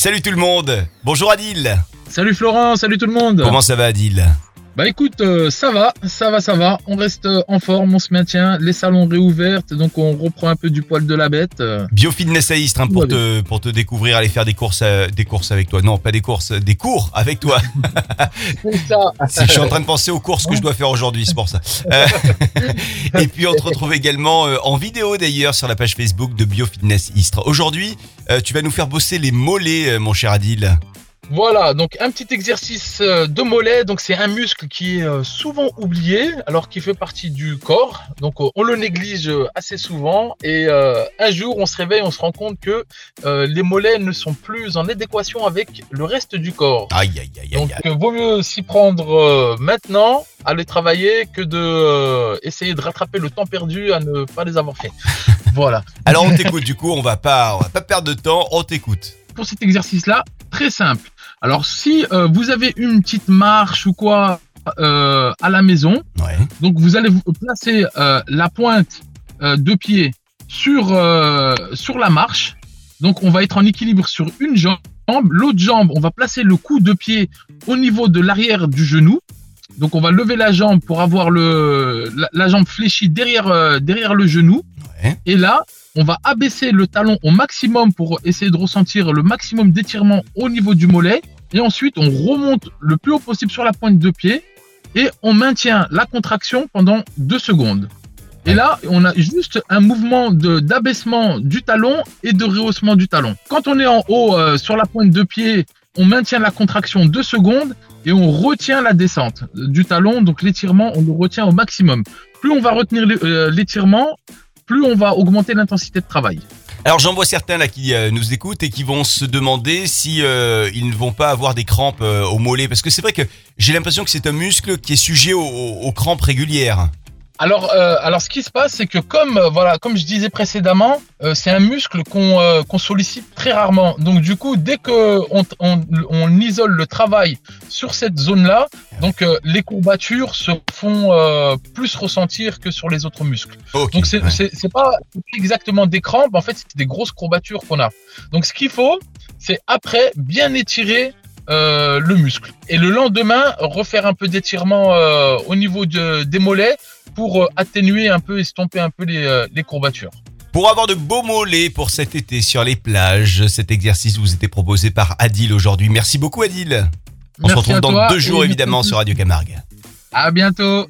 Salut tout le monde. Bonjour Adil. Salut Florent, salut tout le monde. Comment ça va Adil? Bah écoute, euh, ça va, ça va, ça va. On reste euh, en forme, on se maintient. Les salons réouvertes, donc on reprend un peu du poil de la bête. euh. Biofitness à Istres hein, pour, Ouais, te, pour te découvrir, aller faire des courses, euh, des courses avec toi. Non, pas des courses, des cours avec toi. C'est ça. si je suis en train de penser aux courses que je dois faire aujourd'hui, c'est pour ça. Euh, et puis on te retrouve également en vidéo d'ailleurs sur la page Facebook de Biofitness Istres. Aujourd'hui, tu vas nous faire bosser les mollets, mon cher Adil. Voilà, donc un petit exercice euh, de mollet. Donc c'est un muscle qui est euh, souvent oublié, alors qu'il fait partie du corps. Donc euh, on le néglige assez souvent. Et euh, un jour, on se réveille, on se rend compte que euh, les mollets ne sont plus en adéquation avec le reste du corps. Aïe, aïe, aïe, aïe, Donc, euh, vaut mieux s'y prendre maintenant, à les travailler, que de essayer de rattraper le temps perdu à ne pas les avoir fait. voilà. Alors on t'écoute, du coup, on va pas, on va pas perdre de temps, on t'écoute. Pour cet exercice-là, très simple. Alors, si euh, vous avez une petite marche ou quoi euh, à la maison, Ouais. donc vous allez vous placer euh, la pointe euh, de pied sur euh, sur la marche. Donc, on va être en équilibre sur une jambe. L'autre jambe, on va placer le coup de pied au niveau de l'arrière du genou. Donc, on va lever la jambe pour avoir le la, la jambe fléchie derrière euh, derrière le genou. Ouais. Et là, on va abaisser le talon au maximum pour essayer de ressentir le maximum d'étirement au niveau du mollet. Et ensuite, on remonte le plus haut possible sur la pointe de pied et on maintient la contraction pendant deux secondes. Et là, on a juste un mouvement d'abaissement du talon et de rehaussement du talon. Quand on est en haut euh, sur la pointe de pied, on maintient la contraction deux secondes et on retient la descente du talon. Donc l'étirement, on le retient au maximum. Plus on va retenir euh, l'étirement, plus on va augmenter l'intensité de travail. Alors j'en vois certains là qui euh, nous écoutent et qui vont se demander si euh, ils ne vont pas avoir des crampes euh, au mollet parce que c'est vrai que j'ai l'impression que c'est un muscle qui est sujet aux, crampes régulières. Alors, euh, alors ce qui se passe, c'est que comme euh, voilà, comme je disais précédemment, euh, c'est un muscle qu'on euh, qu'on sollicite très rarement. Donc du coup, dès que on, on, on isole le travail sur cette zone-là, donc euh, les courbatures se font euh, plus ressentir que sur les autres muscles. Donc c'est ouais. pas exactement des crampes, en fait c'est des grosses courbatures qu'on a. Donc ce qu'il faut, c'est après bien étirer euh, le muscle et le lendemain refaire un peu d'étirement euh, au niveau de, des mollets pour euh, atténuer un peu, estomper un peu les, euh, les courbatures. Pour avoir de beaux mollets pour cet été sur les plages, cet exercice vous était proposé par Adil aujourd'hui. Merci beaucoup Adil. On se retrouve dans deux jours évidemment sur Radio Camargue. À bientôt.